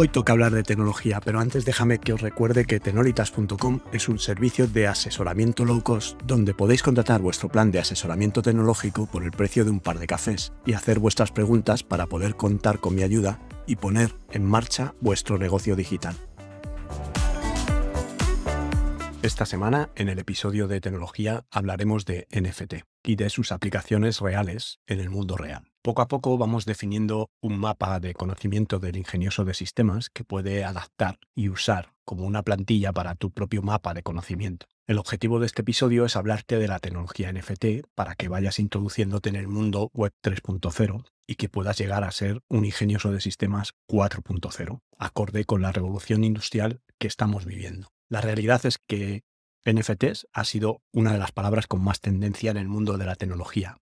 Hoy toca hablar de tecnología, pero antes déjame que os recuerde que tenolitas.com es un servicio de asesoramiento low cost donde podéis contratar vuestro plan de asesoramiento tecnológico por el precio de un par de cafés y hacer vuestras preguntas para poder contar con mi ayuda y poner en marcha vuestro negocio digital. Esta semana, en el episodio de tecnología, hablaremos de NFT y de sus aplicaciones reales en el mundo real. Poco a poco vamos definiendo un mapa de conocimiento del ingenioso de sistemas que puede adaptar y usar como una plantilla para tu propio mapa de conocimiento. El objetivo de este episodio es hablarte de la tecnología NFT para que vayas introduciéndote en el mundo web 3.0 y que puedas llegar a ser un ingenioso de sistemas 4.0, acorde con la revolución industrial que estamos viviendo. La realidad es que NFTs ha sido una de las palabras con más tendencia en el mundo de la tecnología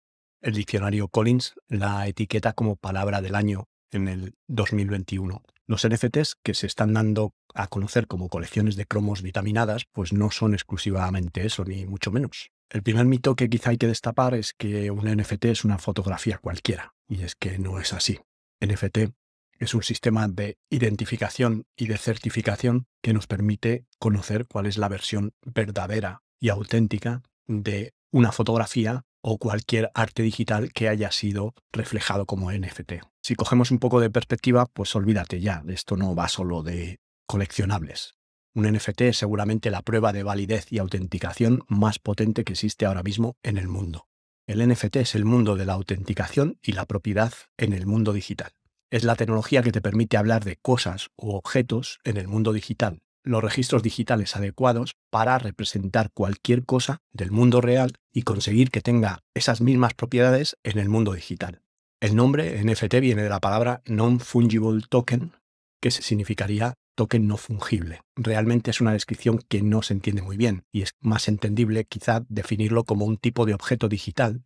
el diccionario Collins la etiqueta como palabra del año en el 2021. Los NFTs que se están dando a conocer como colecciones de cromos vitaminadas, pues no son exclusivamente eso, ni mucho menos. El primer mito que quizá hay que destapar es que un NFT es una fotografía cualquiera, y es que no es así. NFT es un sistema de identificación y de certificación que nos permite conocer cuál es la versión verdadera y auténtica de una fotografía o cualquier arte digital que haya sido reflejado como NFT. Si cogemos un poco de perspectiva, pues olvídate ya, esto no va solo de coleccionables. Un NFT es seguramente la prueba de validez y autenticación más potente que existe ahora mismo en el mundo. El NFT es el mundo de la autenticación y la propiedad en el mundo digital. Es la tecnología que te permite hablar de cosas u objetos en el mundo digital los registros digitales adecuados para representar cualquier cosa del mundo real y conseguir que tenga esas mismas propiedades en el mundo digital. El nombre NFT viene de la palabra Non-Fungible Token, que significaría token no fungible. Realmente es una descripción que no se entiende muy bien y es más entendible quizá definirlo como un tipo de objeto digital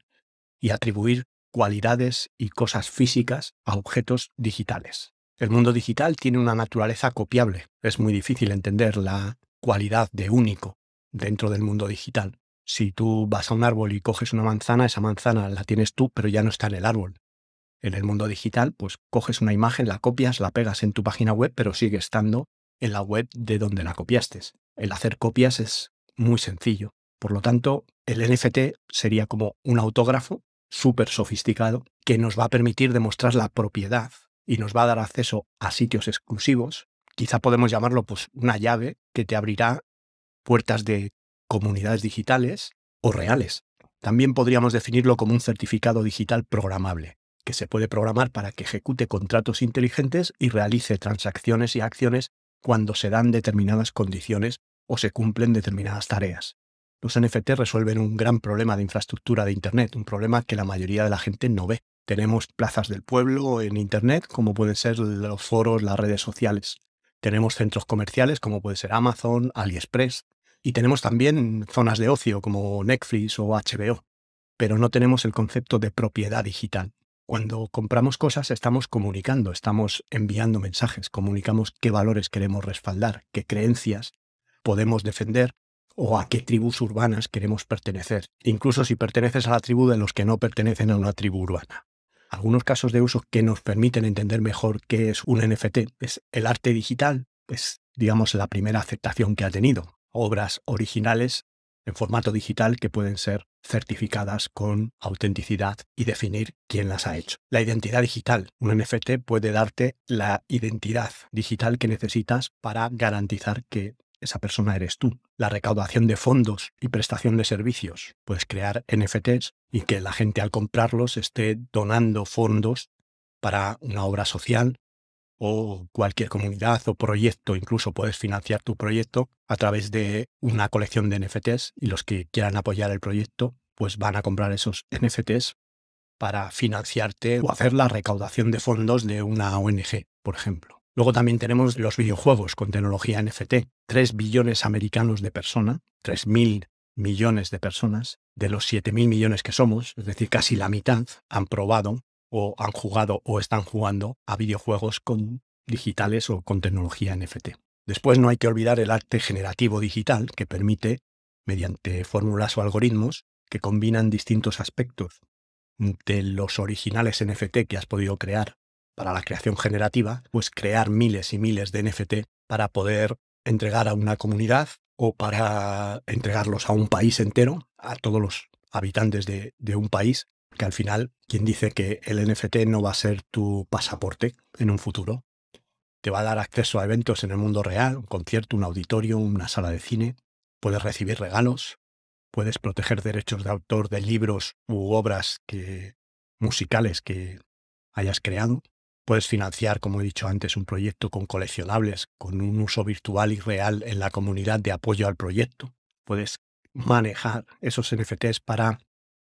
y atribuir cualidades y cosas físicas a objetos digitales. El mundo digital tiene una naturaleza copiable. Es muy difícil entender la cualidad de único dentro del mundo digital. Si tú vas a un árbol y coges una manzana, esa manzana la tienes tú, pero ya no está en el árbol. En el mundo digital, pues coges una imagen, la copias, la pegas en tu página web, pero sigue estando en la web de donde la copiaste. El hacer copias es muy sencillo. Por lo tanto, el NFT sería como un autógrafo súper sofisticado que nos va a permitir demostrar la propiedad y nos va a dar acceso a sitios exclusivos. Quizá podemos llamarlo pues una llave que te abrirá puertas de comunidades digitales o reales. También podríamos definirlo como un certificado digital programable, que se puede programar para que ejecute contratos inteligentes y realice transacciones y acciones cuando se dan determinadas condiciones o se cumplen determinadas tareas. Los NFT resuelven un gran problema de infraestructura de Internet, un problema que la mayoría de la gente no ve. Tenemos plazas del pueblo en Internet, como pueden ser los foros, las redes sociales. Tenemos centros comerciales, como puede ser Amazon, AliExpress. Y tenemos también zonas de ocio, como Netflix o HBO. Pero no tenemos el concepto de propiedad digital. Cuando compramos cosas estamos comunicando, estamos enviando mensajes, comunicamos qué valores queremos respaldar, qué creencias podemos defender o a qué tribus urbanas queremos pertenecer, incluso si perteneces a la tribu de los que no pertenecen a una tribu urbana. Algunos casos de uso que nos permiten entender mejor qué es un NFT es el arte digital, es digamos la primera aceptación que ha tenido. Obras originales en formato digital que pueden ser certificadas con autenticidad y definir quién las ha hecho. La identidad digital. Un NFT puede darte la identidad digital que necesitas para garantizar que esa persona eres tú. La recaudación de fondos y prestación de servicios. Puedes crear NFTs y que la gente al comprarlos esté donando fondos para una obra social o cualquier comunidad o proyecto. Incluso puedes financiar tu proyecto a través de una colección de NFTs y los que quieran apoyar el proyecto pues van a comprar esos NFTs para financiarte o hacer la recaudación de fondos de una ONG, por ejemplo. Luego también tenemos los videojuegos con tecnología NFT. 3 billones americanos de personas, 3.000 millones de personas, de los 7.000 millones que somos, es decir, casi la mitad, han probado o han jugado o están jugando a videojuegos con digitales o con tecnología NFT. Después no hay que olvidar el arte generativo digital que permite, mediante fórmulas o algoritmos que combinan distintos aspectos de los originales NFT que has podido crear para la creación generativa, pues crear miles y miles de NFT para poder entregar a una comunidad o para entregarlos a un país entero, a todos los habitantes de, un país, que al final, quien dice que el NFT no va a ser tu pasaporte en un futuro, te va a dar acceso a eventos en el mundo real, un concierto, un auditorio, una sala de cine, puedes recibir regalos, puedes proteger derechos de autor de libros u obras que, musicales que hayas creado, puedes financiar, como he dicho antes, un proyecto con coleccionables, con un uso virtual y real en la comunidad de apoyo al proyecto, puedes manejar esos NFTs para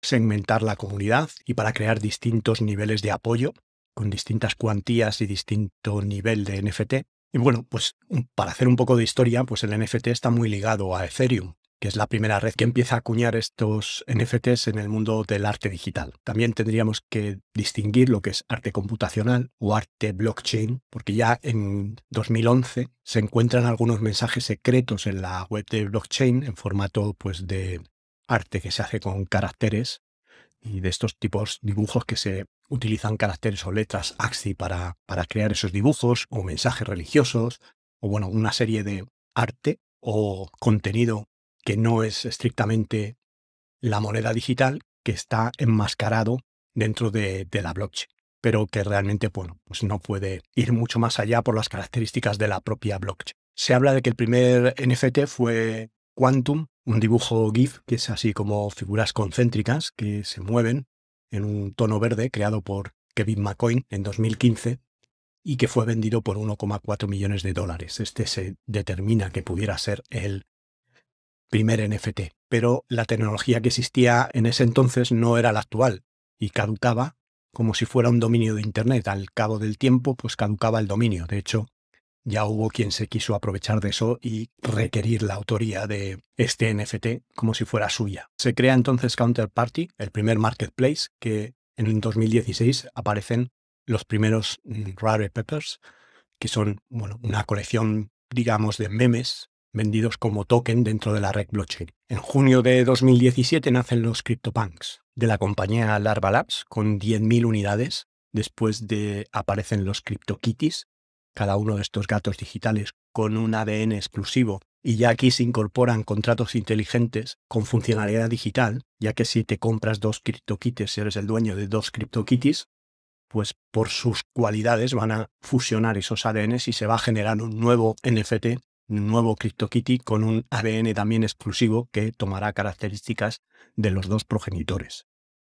segmentar la comunidad y para crear distintos niveles de apoyo con distintas cuantías y distinto nivel de NFT. Y bueno, pues para hacer un poco de historia, pues el NFT está muy ligado a Ethereum, que es la primera red que empieza a acuñar estos NFTs en el mundo del arte digital. También tendríamos que distinguir lo que es arte computacional o arte blockchain, porque ya en 2011 se encuentran algunos mensajes secretos en la web de blockchain en formato pues de arte que se hace con caracteres y de estos tipos dibujos que se utilizan caracteres o letras AXI para, para crear esos dibujos o mensajes religiosos o bueno, una serie de arte o contenido que no es estrictamente la moneda digital que está enmascarado dentro de, la blockchain, pero que realmente bueno, pues no puede ir mucho más allá por las características de la propia blockchain. Se habla de que el primer NFT fue Quantum, un dibujo GIF que es así como figuras concéntricas que se mueven en un tono verde creado por Kevin McCoy en 2015 y que fue vendido por 1,4 millones de dólares. Este se determina que pudiera ser el primer NFT, pero la tecnología que existía en ese entonces no era la actual y caducaba como si fuera un dominio de Internet. Al cabo del tiempo, pues caducaba el dominio. De hecho, ya hubo quien se quiso aprovechar de eso y requerir la autoría de este NFT como si fuera suya. Se crea entonces Counterparty, el primer marketplace que en el 2016 aparecen los primeros mm, Rare Peppers, que son bueno, una colección, digamos, de memes vendidos como token dentro de la red blockchain. En junio de 2017 nacen los CryptoPunks de la compañía Larva Labs con 10.000 unidades. Después de aparecen los CryptoKitties, cada uno de estos gatos digitales con un ADN exclusivo y ya aquí se incorporan contratos inteligentes con funcionalidad digital, ya que si te compras dos CryptoKitties, si eres el dueño de dos CryptoKitties, pues por sus cualidades van a fusionar esos ADNs y se va a generar un nuevo NFT, nuevo CryptoKitty con un ADN también exclusivo que tomará características de los dos progenitores.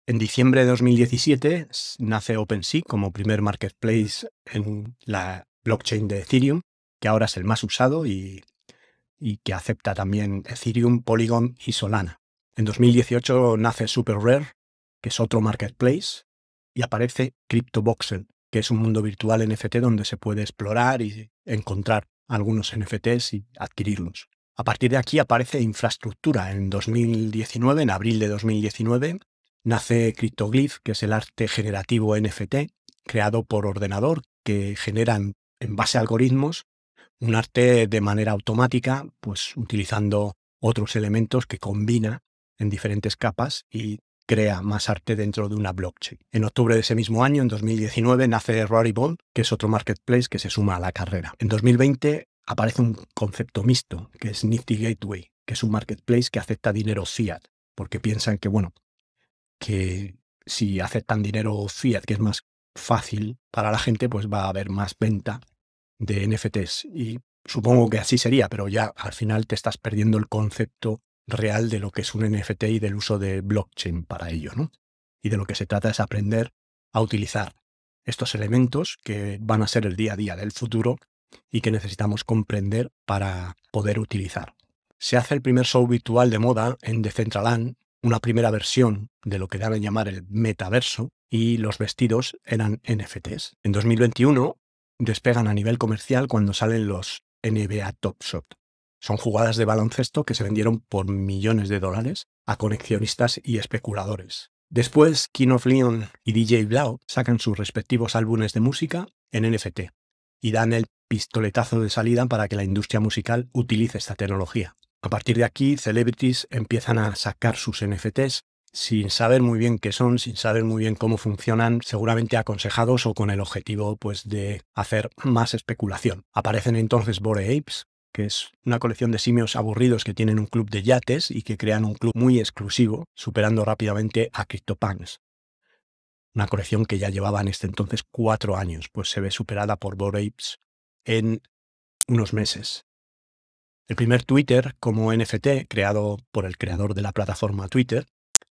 En diciembre de 2017 nace OpenSea como primer marketplace en la blockchain de Ethereum, que ahora es el más usado y, que acepta también Ethereum, Polygon y Solana. En 2018 nace Super Rare, que es otro marketplace, y aparece CryptoVoxel, que es un mundo virtual NFT donde se puede explorar y encontrar algunos NFTs y adquirirlos. A partir de aquí aparece infraestructura. En 2019, en abril de 2019, nace CryptoGlyph, que es el arte generativo NFT creado por ordenador que generan en base a algoritmos, un arte de manera automática, pues utilizando otros elementos que combina en diferentes capas y crea más arte dentro de una blockchain. En octubre de ese mismo año, en 2019, nace Rarible, que es otro marketplace que se suma a la carrera. En 2020 aparece un concepto mixto, que es Nifty Gateway, que es un marketplace que acepta dinero fiat, porque piensan que, bueno, que si aceptan dinero fiat, que es más fácil para la gente, pues va a haber más venta de NFTs. Y supongo que así sería, pero ya al final te estás perdiendo el concepto real de lo que es un NFT y del uso de blockchain para ello, ¿no? Y de lo que se trata es aprender a utilizar estos elementos que van a ser el día a día del futuro y que necesitamos comprender para poder utilizar. Se hace el primer show virtual de moda en Decentraland, una primera versión de lo que dan a llamar el metaverso, y los vestidos eran NFTs. En 2021 despegan a nivel comercial cuando salen los NBA Top Shot. Son jugadas de baloncesto que se vendieron por millones de dólares a conexionistas y especuladores. Después, King of Leon y DJ Blau sacan sus respectivos álbumes de música en NFT y dan el pistoletazo de salida para que la industria musical utilice esta tecnología. A partir de aquí, celebrities empiezan a sacar sus NFTs sin saber muy bien qué son, sin saber muy bien cómo funcionan, seguramente aconsejados o con el objetivo pues, de hacer más especulación. Aparecen entonces Bore Apes, que es una colección de simios aburridos que tienen un club de yates y que crean un club muy exclusivo, superando rápidamente a CryptoPunks. Una colección que ya llevaba en este entonces cuatro años, pues se ve superada por Apes en unos meses. El primer Twitter como NFT, creado por el creador de la plataforma Twitter,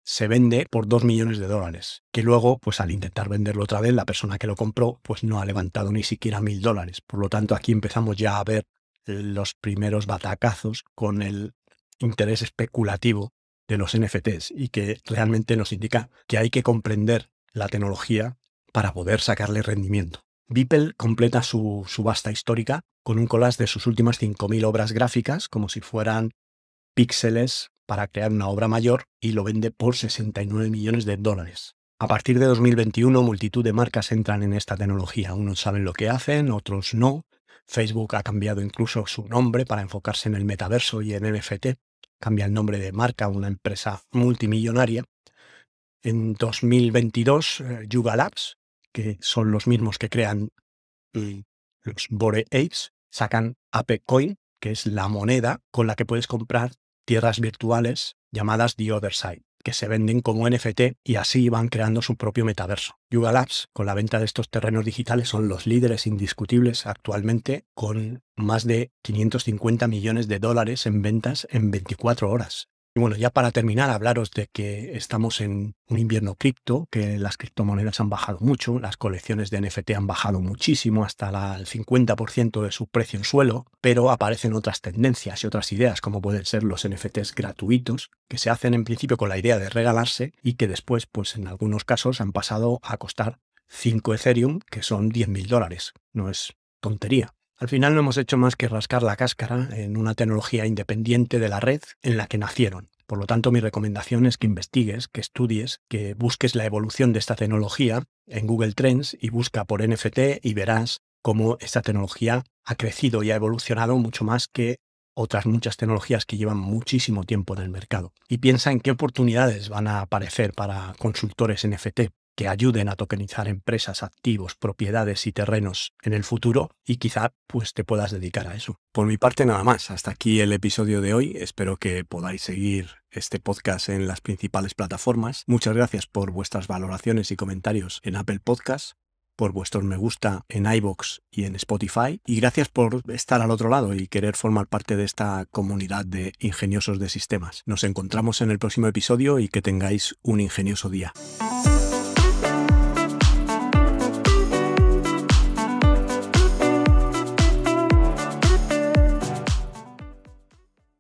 se vende por dos millones de dólares, que luego, pues al intentar venderlo otra vez, la persona que lo compró, pues no ha levantado ni siquiera mil dólares. Por lo tanto, aquí empezamos ya a ver los primeros batacazos con el interés especulativo de los NFTs y que realmente nos indica que hay que comprender la tecnología para poder sacarle rendimiento. Beeple completa su subasta histórica con un collage de sus últimas 5.000 obras gráficas como si fueran píxeles para crear una obra mayor y lo vende por 69 millones de dólares. A partir de 2021, multitud de marcas entran en esta tecnología. Unos saben lo que hacen, otros no, Facebook ha cambiado incluso su nombre para enfocarse en el metaverso y en NFT. Cambia el nombre de marca a una empresa multimillonaria. En 2022, eh, Yuga Labs, que son los mismos que crean mm, los Bore Apes, sacan ApeCoin, que es la moneda con la que puedes comprar tierras virtuales llamadas The Other Side que se venden como NFT y así van creando su propio metaverso. Yuga Labs, con la venta de estos terrenos digitales, son los líderes indiscutibles actualmente con más de 550 millones de dólares en ventas en 24 horas. Bueno, ya para terminar, hablaros de que estamos en un invierno cripto, que las criptomonedas han bajado mucho, las colecciones de NFT han bajado muchísimo, hasta el 50% de su precio en suelo, pero aparecen otras tendencias y otras ideas, como pueden ser los NFTs gratuitos, que se hacen en principio con la idea de regalarse y que después, pues en algunos casos, han pasado a costar 5 Ethereum, que son 10.000 dólares. No es tontería. Al final no hemos hecho más que rascar la cáscara en una tecnología independiente de la red en la que nacieron. Por lo tanto, mi recomendación es que investigues, que estudies, que busques la evolución de esta tecnología en Google Trends y busca por NFT y verás cómo esta tecnología ha crecido y ha evolucionado mucho más que otras muchas tecnologías que llevan muchísimo tiempo en el mercado. Y piensa en qué oportunidades van a aparecer para consultores NFT que ayuden a tokenizar empresas, activos, propiedades y terrenos en el futuro y quizá pues te puedas dedicar a eso. Por mi parte nada más, hasta aquí el episodio de hoy, espero que podáis seguir este podcast en las principales plataformas. Muchas gracias por vuestras valoraciones y comentarios en Apple Podcasts por vuestros me gusta en iBox y en Spotify. Y gracias por estar al otro lado y querer formar parte de esta comunidad de ingeniosos de sistemas. Nos encontramos en el próximo episodio y que tengáis un ingenioso día.